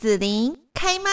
子琳开麦。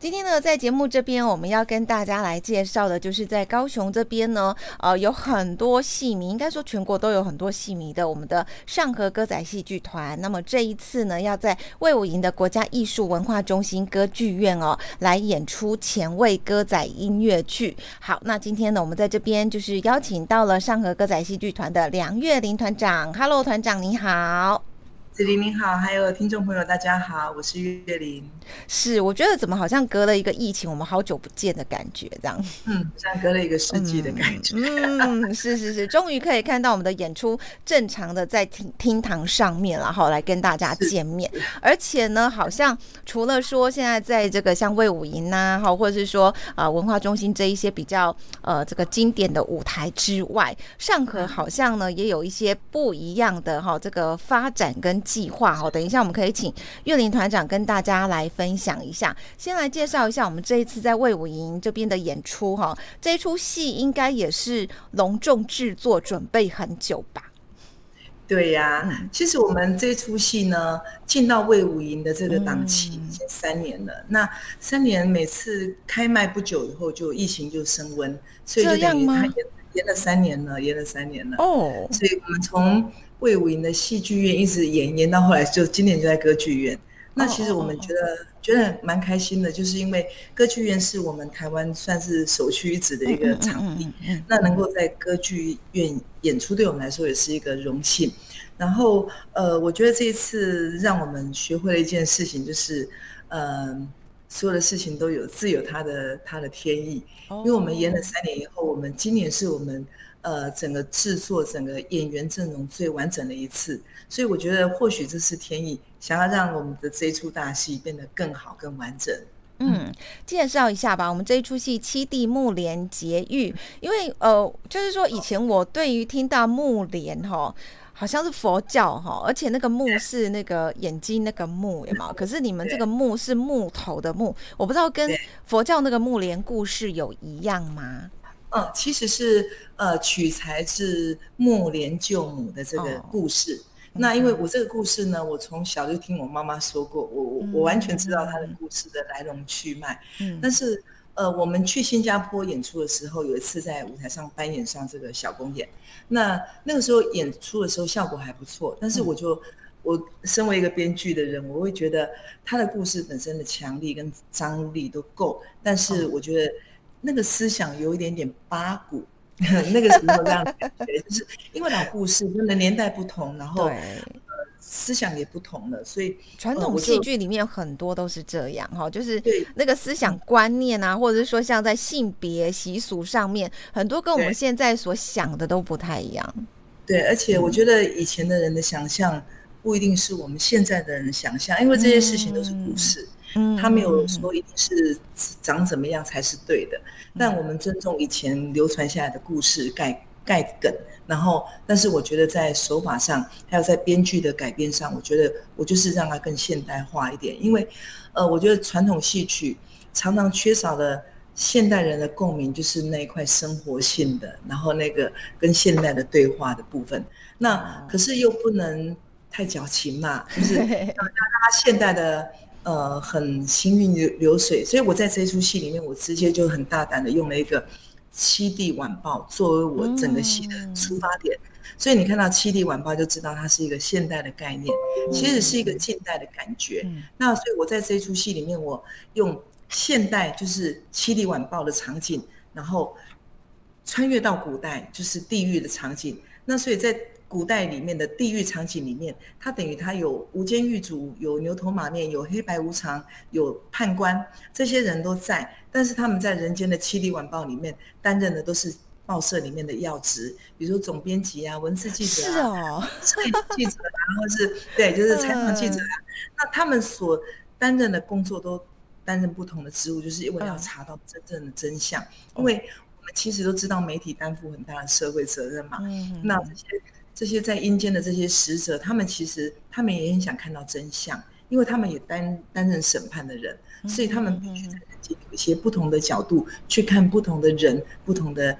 今天呢，在节目这边，我们要跟大家来介绍的，就是在高雄这边呢，呃，有很多戏迷，应该说全国都有很多戏迷的我们的上河歌仔戏剧团。那么这一次呢，要在魏武营的国家艺术文化中心歌剧院哦，来演出前卫歌仔音乐剧。好，那今天呢，我们在这边就是邀请到了上河歌仔戏剧团的梁月玲团长。Hello，团长你好。子琳您好，还有听众朋友大家好，我是月玲。是，我觉得怎么好像隔了一个疫情，我们好久不见的感觉，这样。嗯，像隔了一个世纪的感觉。嗯，嗯是是是，终于可以看到我们的演出正常的在厅厅堂上面，然后来跟大家见面。而且呢，好像除了说现在在这个像魏武营呐，哈，或者是说啊、呃、文化中心这一些比较呃这个经典的舞台之外，上河好像呢也有一些不一样的哈这个发展跟。计划哈，等一下我们可以请岳林团长跟大家来分享一下。先来介绍一下我们这一次在魏武营这边的演出哈。这一出戏应该也是隆重制作，准备很久吧？对呀、啊，其实我们这出戏呢，进到魏武营的这个档期已经三年了。嗯、那三年每次开卖不久以后，就疫情就升温，所以就等于他延延了三年了，延了三年了。哦，所以我们从卫武营的戏剧院一直演演到后来，就今年就在歌剧院。那其实我们觉得、oh, oh, oh. 觉得蛮开心的，就是因为歌剧院是我们台湾算是首屈一指的一个场地。那能够在歌剧院演出，对我们来说也是一个荣幸。然后呃，我觉得这一次让我们学会了一件事情，就是呃，所有的事情都有自有它的它的天意。因为我们演了三年以后，我们今年是我们。呃，整个制作、整个演员阵容最完整的一次，所以我觉得或许这是天意，想要让我们的这一出大戏变得更好、更完整。嗯，介绍一下吧，我们这一出戏《七弟木莲劫狱》，因为呃，就是说以前我对于听到木莲哈，好像是佛教哈，而且那个木是那个眼睛那个木，有没有？可是你们这个木是木头的木，我不知道跟佛教那个木莲故事有一样吗？嗯，其实是呃取材自木莲救母的这个故事。哦、那因为我这个故事呢，我从小就听我妈妈说过，我我我完全知道她的故事的来龙去脉。嗯，但是呃，我们去新加坡演出的时候，有一次在舞台上扮演上这个小公演，那那个时候演出的时候效果还不错。但是我就、嗯、我身为一个编剧的人，我会觉得他的故事本身的强力跟张力都够，但是我觉得。那个思想有一点点八股，那个时候这样感觉，就是因为老故事真的年代不同，然后思想也不同了，所以传统戏剧里面很多都是这样哈，就是那个思想观念啊，或者是说像在性别习俗上面，很多跟我们现在所想的都不太一样。对，而且我觉得以前的人的想象不一定是我们现在的人想象，因为这些事情都是故事。他没有说一定是长怎么样才是对的，但我们尊重以前流传下来的故事盖盖梗，然后，但是我觉得在手法上，还有在编剧的改编上，我觉得我就是让它更现代化一点，因为，呃，我觉得传统戏曲常常缺少了现代人的共鸣，就是那一块生活性的，然后那个跟现代的对话的部分，那可是又不能太矫情嘛，就是 让他现代的。呃，很行云流流水，所以我在这一出戏里面，我直接就很大胆的用了一个《七地晚报》作为我整个戏的出发点。嗯、所以你看到《七地晚报》就知道它是一个现代的概念，其实是一个近代的感觉。嗯、那所以我在这一出戏里面，我用现代就是《七地晚报》的场景，然后穿越到古代就是地狱的场景。那所以在古代里面的地狱场景里面，它等于它有无间狱卒，有牛头马面，有黑白无常，有判官，这些人都在。但是他们在人间的《七里晚报》里面担任的都是报社里面的要职，比如说总编辑啊、文字记者啊、是哦、记者啊，或是对，就是采访记者啊。那他们所担任的工作都担任不同的职务，就是因为要查到真正的真相。因为我们其实都知道，媒体担负很大的社会责任嘛。嗯那这些。这些在阴间的这些使者，他们其实他们也很想看到真相，因为他们也担担任审判的人，所以他们必须在人间有一些不同的角度去看不同的人、不同的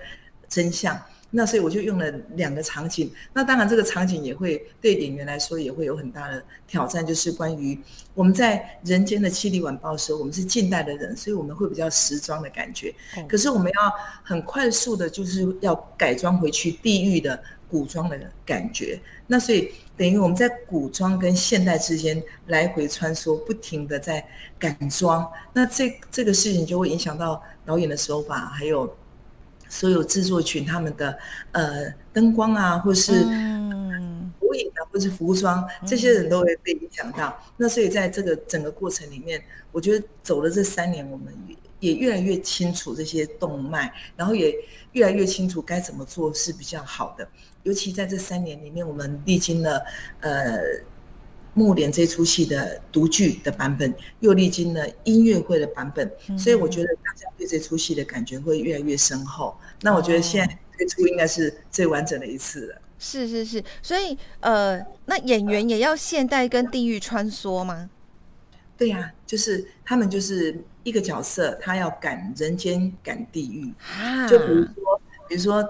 真相。那所以我就用了两个场景。那当然这个场景也会对演员来说也会有很大的挑战，就是关于我们在人间的七里晚报的时候，我们是近代的人，所以我们会比较时装的感觉。可是我们要很快速的，就是要改装回去地狱的古装的感觉。那所以等于我们在古装跟现代之间来回穿梭，不停的在改装。那这这个事情就会影响到导演的手法，还有。所有制作群他们的呃灯光啊，或是投影啊，或是服装，这些人都会被影响到。那所以在这个整个过程里面，我觉得走了这三年，我们也越来越清楚这些动脉，然后也越来越清楚该怎么做是比较好的。尤其在这三年里面，我们历经了呃。幕帘这出戏的独剧的版本，又历经了音乐会的版本，嗯、所以我觉得大家对这出戏的感觉会越来越深厚。那我觉得现在推出应该是最完整的一次了。哦、是是是，所以呃，那演员也要现代跟地狱穿梭吗？对呀、啊，就是他们就是一个角色，他要赶人间赶地狱。啊、就比如说，比如说。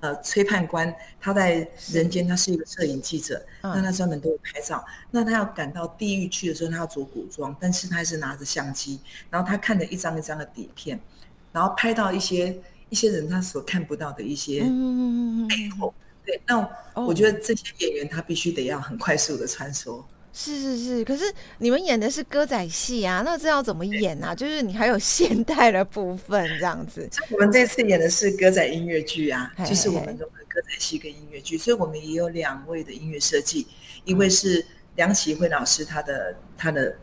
呃，崔判官他在人间，他是一个摄影记者，嗯、那他专门都会拍照。那他要赶到地狱去的时候，他要着古装，但是他还是拿着相机，然后他看着一张一张的底片，然后拍到一些一些人他所看不到的一些背后。嗯、对，那我觉得这些演员他必须得要很快速的穿梭。是是是，可是你们演的是歌仔戏啊，那这要怎么演啊？就是你还有现代的部分这样子。我们这次演的是歌仔音乐剧啊，就是我们的歌仔戏跟音乐剧，所以我们也有两位的音乐设计，一位是梁启慧老师，他的他的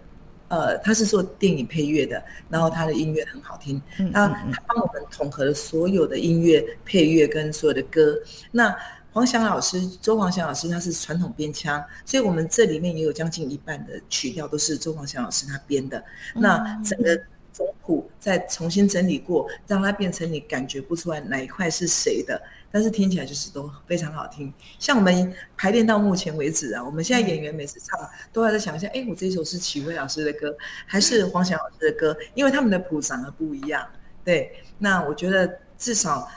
呃，他是做电影配乐的，然后他的音乐很好听，他他帮我们统合了所有的音乐配乐跟所有的歌，那。黄翔老师，周黄翔老师，他是传统编腔，所以我们这里面也有将近一半的曲调都是周黄翔老师他编的。那整个总谱再重新整理过，让它变成你感觉不出来哪一块是谁的，但是听起来就是都非常好听。像我们排练到目前为止啊，我们现在演员每次唱都还在想一下，哎，我这一首是启慧老师的歌，还是黄翔老师的歌？因为他们的谱长得不一样。对，那我觉得至少。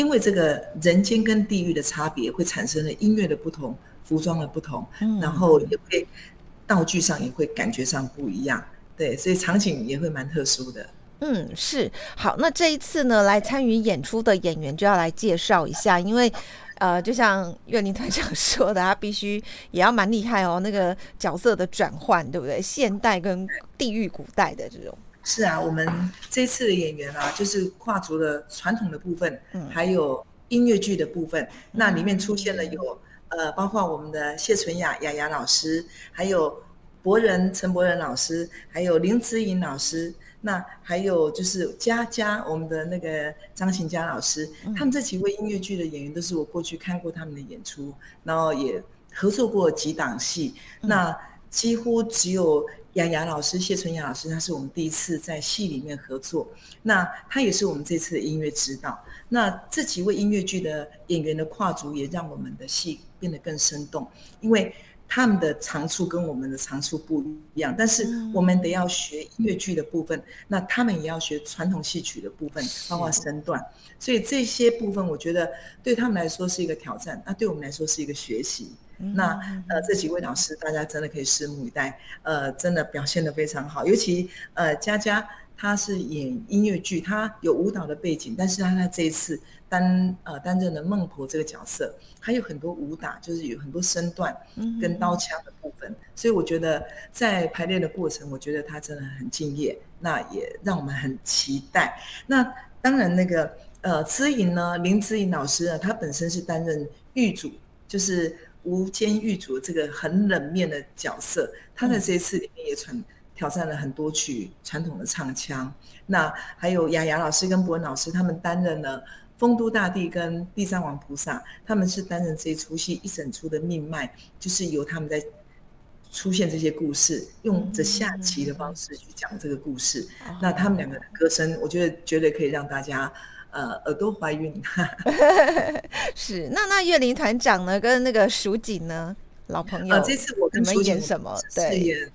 因为这个人间跟地狱的差别，会产生了音乐的不同、服装的不同，嗯、然后也会道具上也会感觉上不一样，对，所以场景也会蛮特殊的。嗯，是。好，那这一次呢，来参与演出的演员就要来介绍一下，因为呃，就像岳林团长说的，他必须也要蛮厉害哦，那个角色的转换，对不对？现代跟地狱古代的这种。是啊，我们这次的演员啊，就是跨足了传统的部分，还有音乐剧的部分。那里面出现了有呃，包括我们的谢纯雅雅雅老师，还有博仁陈博仁老师，还有林子颖老师。那还有就是佳佳，我们的那个张琴佳老师。他们这几位音乐剧的演员都是我过去看过他们的演出，然后也合作过几档戏。那几乎只有。雅雅老师，谢淳雅老师，他是我们第一次在戏里面合作，那他也是我们这次的音乐指导。那这几位音乐剧的演员的跨足，也让我们的戏变得更生动，因为他们的长处跟我们的长处不一样。但是我们得要学音乐剧的部分，那他们也要学传统戏曲的部分，包括身段。所以这些部分，我觉得对他们来说是一个挑战，那对我们来说是一个学习。那呃，这几位老师，大家真的可以拭目以待。呃，真的表现的非常好，尤其呃，佳佳她是演音乐剧，她有舞蹈的背景，但是她在这一次担呃担任了孟婆这个角色，还有很多武打，就是有很多身段跟刀枪的部分。所以我觉得在排练的过程，我觉得她真的很敬业，那也让我们很期待。那当然那个呃，知颖呢，林知颖老师呢，她本身是担任狱主，就是。无间狱主这个很冷面的角色，他在这一次里面也传挑战了很多曲传统的唱腔。那还有雅雅老师跟博文老师，他们担任了丰都大帝跟地藏王菩萨，他们是担任这一出戏一整出的命脉，就是由他们在出现这些故事，用着下棋的方式去讲这个故事。那他们两个的歌声，我觉得绝对可以让大家。呃，耳朵怀孕，是那那岳林团长呢？跟那个淑锦呢？老朋友，呃，这次我跟淑锦演什么？对，演，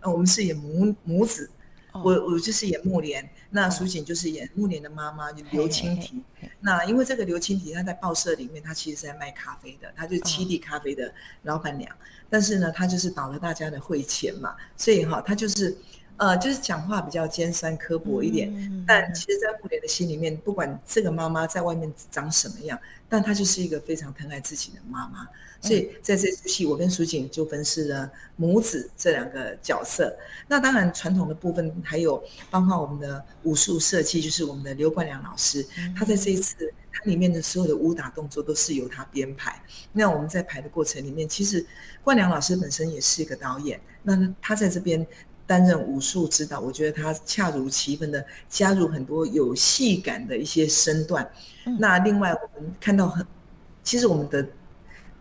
呃，我们是演母母子，哦、我我就是演木莲。那淑景就是演木莲的妈妈刘青提。那因为这个刘青提，她在报社里面，她其实是在卖咖啡的，她就是七弟咖啡的老板娘。但是呢，她就是倒了大家的会钱嘛，所以哈，她就是。呃，就是讲话比较尖酸刻薄一点，嗯、但其实，在慕莲的心里面，不管这个妈妈在外面长什么样，但她就是一个非常疼爱自己的妈妈。所以在这出戏，我跟淑锦就分饰了母子这两个角色。那当然，传统的部分还有包括我们的武术设计，就是我们的刘冠良老师，他在这一次他里面的所有的武打动作都是由他编排。那我们在排的过程里面，其实冠良老师本身也是一个导演，那他在这边。担任武术指导，我觉得他恰如其分的加入很多有戏感的一些身段。嗯、那另外我们看到很，其实我们的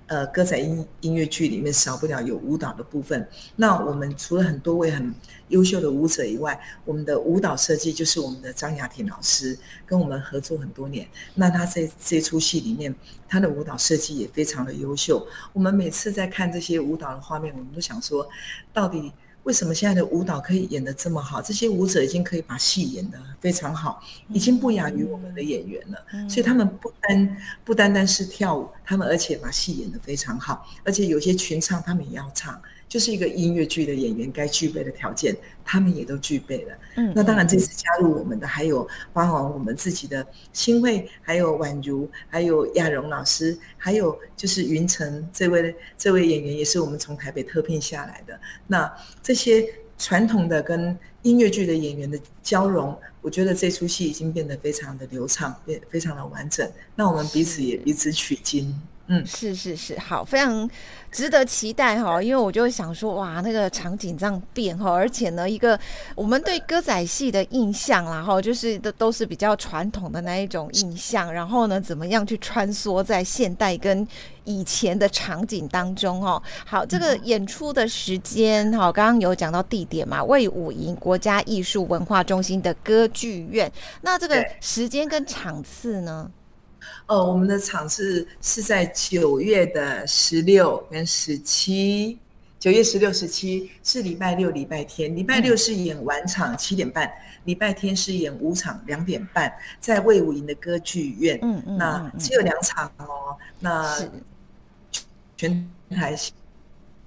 呃歌仔音音乐剧里面少不了有舞蹈的部分。那我们除了很多位很优秀的舞者以外，我们的舞蹈设计就是我们的张雅婷老师跟我们合作很多年。那他在这出戏里面，他的舞蹈设计也非常的优秀。我们每次在看这些舞蹈的画面，我们都想说，到底。为什么现在的舞蹈可以演得这么好？这些舞者已经可以把戏演得非常好，已经不亚于我们的演员了。所以他们不单不单单是跳舞，他们而且把戏演得非常好，而且有些群唱他们也要唱。就是一个音乐剧的演员该具备的条件，他们也都具备了。嗯，那当然这次加入我们的还有包括我们自己的新慧，还有宛如，还有亚荣老师，还有就是云晨这位这位演员也是我们从台北特聘下来的。那这些传统的跟音乐剧的演员的交融，我觉得这出戏已经变得非常的流畅，变非常的完整。那我们彼此也彼此取经。嗯，是是是，好，非常值得期待哈，因为我就想说，哇，那个场景这样变哈，而且呢，一个我们对歌仔戏的印象啦哈，就是都都是比较传统的那一种印象，然后呢，怎么样去穿梭在现代跟以前的场景当中哦？好，这个演出的时间哈，刚刚有讲到地点嘛，魏武营国家艺术文化中心的歌剧院，那这个时间跟场次呢？哦，我们的场次是在九月的十六跟十七，九月十六、十七是礼拜六、礼拜天。礼拜六是演晚场七点半，礼拜天是演午场两点半，在魏武营的歌剧院。嗯嗯，那只有两场哦。那全台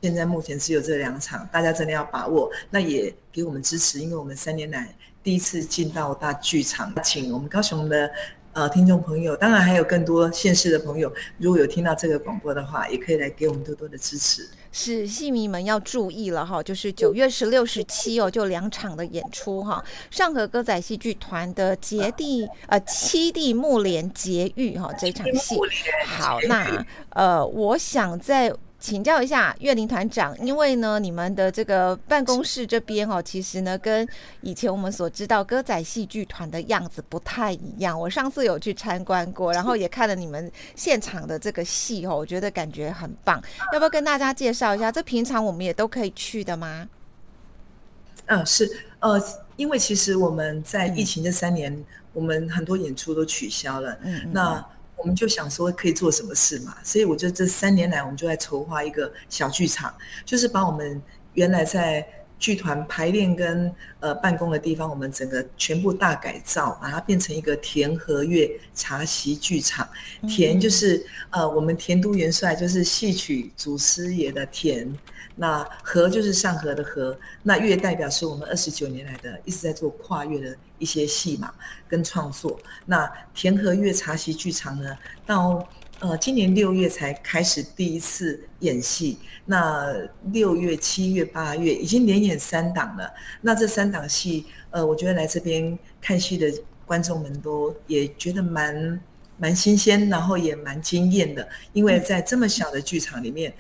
现在目前只有这两场，大家真的要把握。那也给我们支持，因为我们三年来第一次进到大剧场，请我们高雄的。呃，听众朋友，当然还有更多县市的朋友，如果有听到这个广播的话，也可以来给我们多多的支持。是戏迷们要注意了哈，就是九月十六、十七哦，就两场的演出哈。上河歌仔戏剧团的节弟呃七弟木莲结狱哈这场戏，好，那呃，我想在。请教一下岳林团长，因为呢，你们的这个办公室这边哦，其实呢，跟以前我们所知道歌仔戏剧团的样子不太一样。我上次有去参观过，然后也看了你们现场的这个戏哦，我觉得感觉很棒。要不要跟大家介绍一下？这平常我们也都可以去的吗？嗯，是，呃，因为其实我们在疫情这三年，嗯、我们很多演出都取消了。嗯，那。我们就想说可以做什么事嘛，所以我觉得这三年来我们就在筹划一个小剧场，就是把我们原来在剧团排练跟呃办公的地方，我们整个全部大改造，把它变成一个田和月茶席剧场。田就是呃我们田都元帅就是戏曲祖师爷的田。那和就是上河的河，那月代表是我们二十九年来的一直在做跨越的一些戏码跟创作。那田和月茶席剧场呢，到呃今年六月才开始第一次演戏，那六月、七月、八月已经连演三档了。那这三档戏，呃，我觉得来这边看戏的观众们都也觉得蛮蛮新鲜，然后也蛮惊艳的，因为在这么小的剧场里面。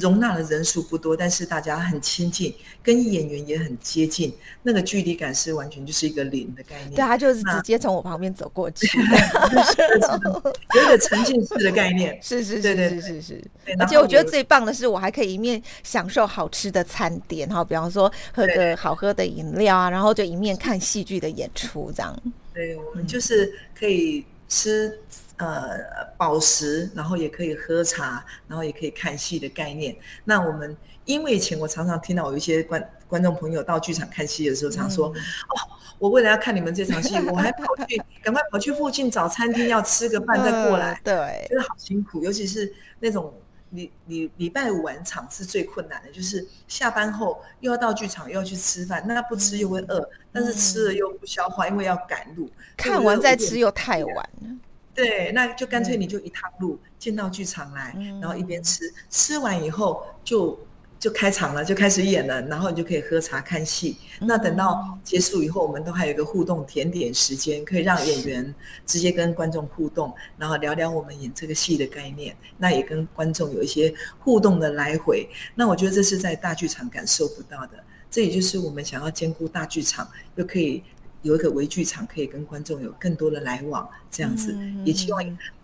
容纳的人数不多，但是大家很亲近，跟演员也很接近，那个距离感是完全就是一个零的概念。对，他就是直接从我旁边走过去，有一个沉浸式的概念。是是是是是是。而且我觉得最棒的是，我还可以一面享受好吃的餐点，哈，比方说喝个好喝的饮料啊，然后就一面看戏剧的演出，这样。对，我们就是可以吃。呃，宝石，然后也可以喝茶，然后也可以看戏的概念。那我们因为以前我常常听到有一些观观众朋友到剧场看戏的时候，常说：“嗯、哦，我为了要看你们这场戏，我还跑去赶快跑去附近找餐厅要吃个饭再过来，呃、对，真的好辛苦。尤其是那种礼礼礼拜五晚场是最困难的，就是下班后又要到剧场又要去吃饭，那不吃又会饿，嗯、但是吃了又不消化，因为要赶路，看完再吃又太晚了。对，那就干脆你就一趟路进到剧场来，嗯、然后一边吃，吃完以后就就开场了，就开始演了，然后你就可以喝茶看戏。嗯、那等到结束以后，我们都还有一个互动甜点时间，可以让演员直接跟观众互动，然后聊聊我们演这个戏的概念。那也跟观众有一些互动的来回。那我觉得这是在大剧场感受不到的。这也就是我们想要兼顾大剧场，又可以。有一个微剧场可以跟观众有更多的来往，这样子也希望。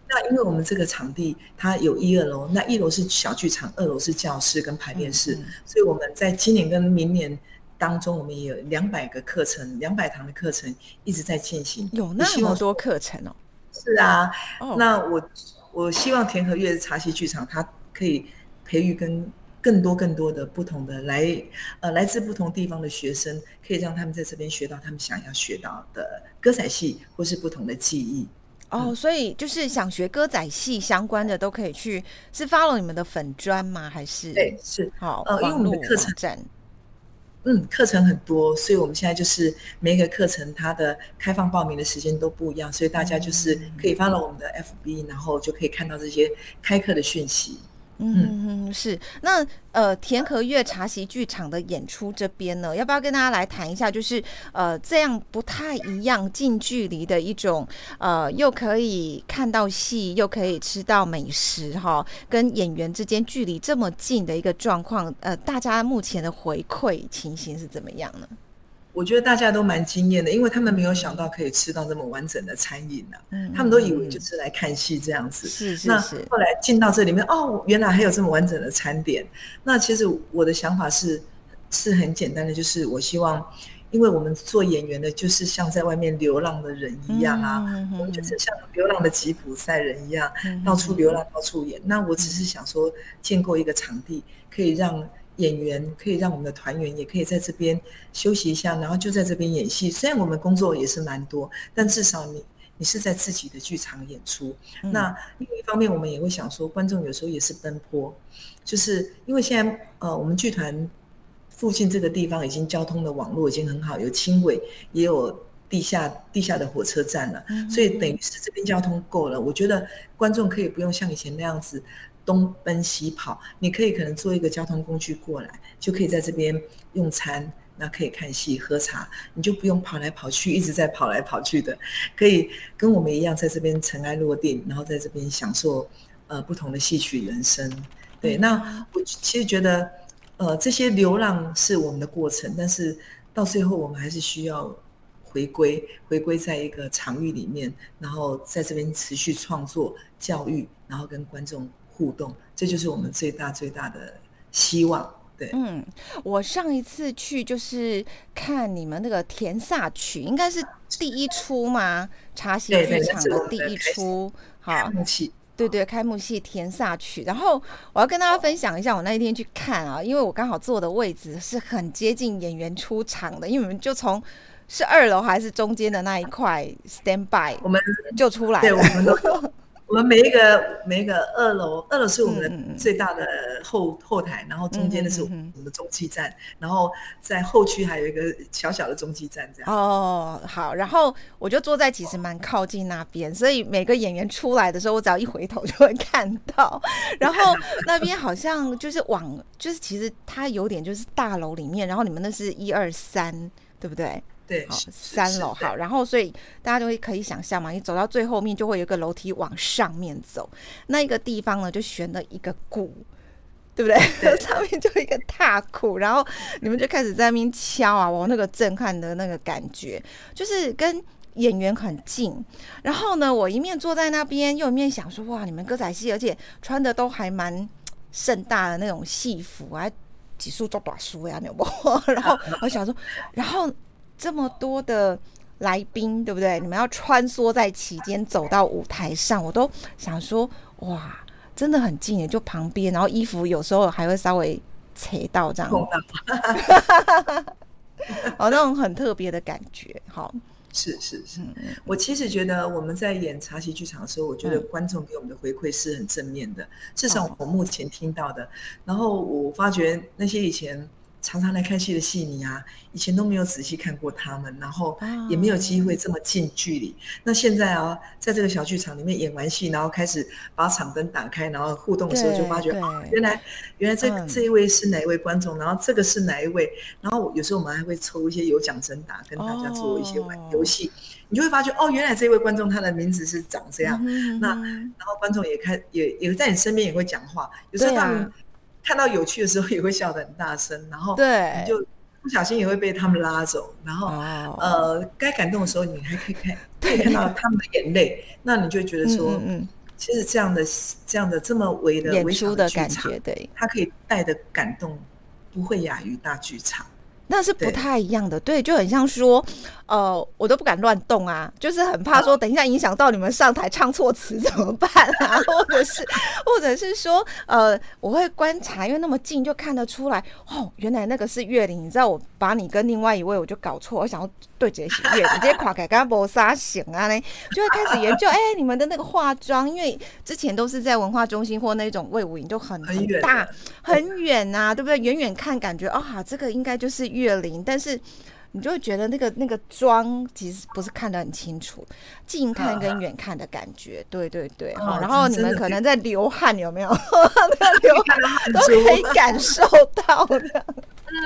那因为我们这个场地它有一二楼，那一楼是小剧场，二楼是教室跟排练室，所以我们在今年跟明年当中，我们也有两百个课程，两百堂的课程一直在进行。有那么多课程哦？是啊，那我我希望田和悦茶席剧场它可以培育跟。更多更多的不同的来，呃，来自不同地方的学生，可以让他们在这边学到他们想要学到的歌仔戏，或是不同的技艺。哦，嗯、所以就是想学歌仔戏相关的都可以去，是 follow 你们的粉砖吗？还是？对，是。好，呃，因为我们的课程，嗯，课程很多，所以我们现在就是每一个课程它的开放报名的时间都不一样，所以大家就是可以 follow 我们的 FB，、嗯、然后就可以看到这些开课的讯息。嗯嗯是，那呃田和月茶席剧场的演出这边呢，要不要跟大家来谈一下？就是呃这样不太一样，近距离的一种呃，又可以看到戏，又可以吃到美食哈，跟演员之间距离这么近的一个状况，呃，大家目前的回馈情形是怎么样呢？我觉得大家都蛮惊艳的，因为他们没有想到可以吃到这么完整的餐饮呢、啊。嗯，他们都以为就是来看戏这样子。是是是。那后来进到这里面，哦，原来还有这么完整的餐点。那其实我的想法是是很简单的，就是我希望，因为我们做演员的，就是像在外面流浪的人一样啊，我们就是像流浪的吉普赛人一样，嗯、到处流浪，到处演。嗯、那我只是想说，建构一个场地，可以让。演员可以让我们的团员也可以在这边休息一下，然后就在这边演戏。虽然我们工作也是蛮多，但至少你你是在自己的剧场演出。嗯、那另一方面，我们也会想说，观众有时候也是奔波，就是因为现在呃，我们剧团附近这个地方已经交通的网络已经很好，有轻轨，也有地下地下的火车站了，嗯、所以等于是这边交通够了。我觉得观众可以不用像以前那样子。东奔西跑，你可以可能坐一个交通工具过来，就可以在这边用餐，那可以看戏喝茶，你就不用跑来跑去，一直在跑来跑去的，可以跟我们一样在这边尘埃落定，然后在这边享受呃不同的戏曲人生。对，那我其实觉得呃这些流浪是我们的过程，但是到最后我们还是需要回归，回归在一个场域里面，然后在这边持续创作教育，然后跟观众。互动，这就是我们最大最大的希望。对，嗯，我上一次去就是看你们那个田萨曲，应该是第一出吗？茶席剧场的第一出，好，对对，开幕戏田萨曲。然后我要跟大家分享一下，我那一天去看啊，因为我刚好坐的位置是很接近演员出场的，因为我们就从是二楼还是中间的那一块 stand by，我们就出来了。对，我们都。我们每一个每一个二楼，二楼是我们的最大的后、嗯、后台，然后中间的是我们的中继站，然后在后区还有一个小小的中继站，这样。哦，好，然后我就坐在其实蛮靠近那边，所以每个演员出来的时候，我只要一回头就会看到。然后那边好像就是往，就是其实它有点就是大楼里面，然后你们那是一二三，对不对？对，好，三楼好，然后所以大家就会可以想象嘛，你走到最后面就会有一个楼梯往上面走，那一个地方呢就悬了一个鼓，对不对？对 上面就一个大鼓，然后你们就开始在那边敲啊，我那个震撼的那个感觉，就是跟演员很近。然后呢，我一面坐在那边，又一面想说，哇，你们歌仔戏，而且穿的都还蛮盛大的那种戏服，啊几束做短书呀，有不？然后我想说，然后。这么多的来宾，对不对？你们要穿梭在其间走到舞台上，我都想说，哇，真的很近耶，就旁边，然后衣服有时候还会稍微扯到这样。哦，那种很特别的感觉，好。是是是，我其实觉得我们在演茶席剧场的时候，我觉得观众给我们的回馈是很正面的，至少我目前听到的。然后我发觉那些以前。常常来看戏的戏迷啊，以前都没有仔细看过他们，然后也没有机会这么近距离。那现在啊，在这个小剧场里面演完戏，然后开始把场灯打开，然后互动的时候，就发觉啊，原来原来这、嗯、这一位是哪一位观众，然后这个是哪一位，然后有时候我们还会抽一些有奖征答，跟大家做一些玩游戏，哦、你就会发觉哦，原来这位观众他的名字是长这样。嗯、那然后观众也开也也在你身边也会讲话，有时候他们。看到有趣的时候也会笑得很大声，然后你就不小心也会被他们拉走，然后呃，该感动的时候你还可以看，可以看到他们的眼泪，那你就觉得说，嗯，其实这样的这样的这么微的微小的剧场，对，它可以带的感动不会亚于大剧场。那是不太一样的，对，就很像说，呃，我都不敢乱动啊，就是很怕说，等一下影响到你们上台唱错词怎么办啊？或者是，或者是说，呃，我会观察，因为那么近就看得出来，哦，原来那个是月龄，你知道，我把你跟另外一位我就搞错，我想要对这些月龄，直接垮开，刚刚播啥醒啊呢，就会开始研究，哎、欸，你们的那个化妆，因为之前都是在文化中心或那种魏武营，就很很大很远啊，对不对？远远看感觉，哦，这个应该就是。月龄，但是你就会觉得那个那个妆其实不是看得很清楚，近看跟远看的感觉，对对对。哦、然后你们可能在流汗，有没有？在流汗都可以感受到的。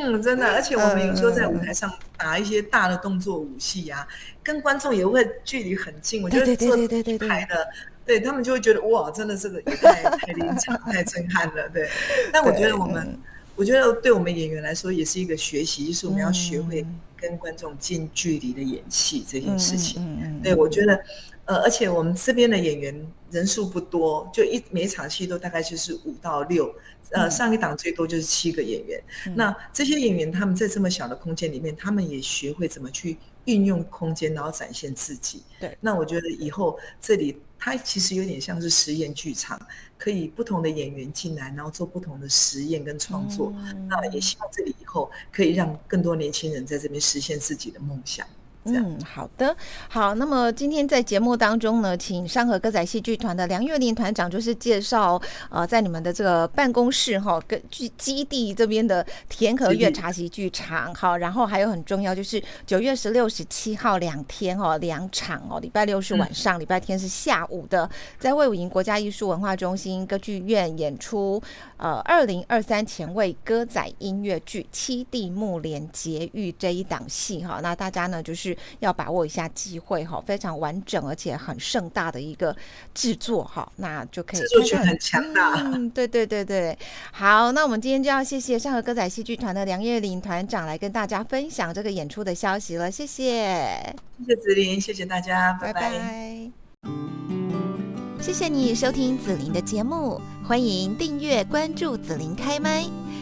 嗯，真的。而且我们有时候在舞台上打一些大的动作武戏啊，跟观众也会距离很近。我觉得做台的，对他们就会觉得哇，真的这个也太太临场、太震撼了。对，但我觉得我们。我觉得对我们演员来说也是一个学习，就是我们要学会跟观众近距离的演戏这件事情。嗯嗯、对，我觉得，呃，而且我们这边的演员人数不多，就一每一场戏都大概就是五到六，呃，上一档最多就是七个演员。嗯、那这些演员他们在这么小的空间里面，他们也学会怎么去运用空间，然后展现自己。对，那我觉得以后这里。它其实有点像是实验剧场，可以不同的演员进来，然后做不同的实验跟创作。嗯、那也希望这里以后可以让更多年轻人在这边实现自己的梦想。嗯，好的，好。那么今天在节目当中呢，请上河歌仔戏剧团的梁月玲团长，就是介绍呃，在你们的这个办公室哈，跟基基地这边的田和月茶席剧场。好，然后还有很重要就是九月十六、十七号两天哦，两场哦，礼拜六是晚上，礼拜天是下午的，在魏武营国家艺术文化中心歌剧院演出。呃，二零二三前卫歌仔音乐剧《七弟木莲结玉》这一档戏哈，那大家呢就是要把握一下机会哈，非常完整而且很盛大的一个制作哈，那就可以制作权很强大。嗯，对对对对，好，那我们今天就要谢谢上河歌仔戏剧团的梁月玲团长来跟大家分享这个演出的消息了，谢谢，谢谢子琳，谢谢大家，拜拜。拜拜谢谢你收听紫琳的节目，欢迎订阅关注紫琳开麦。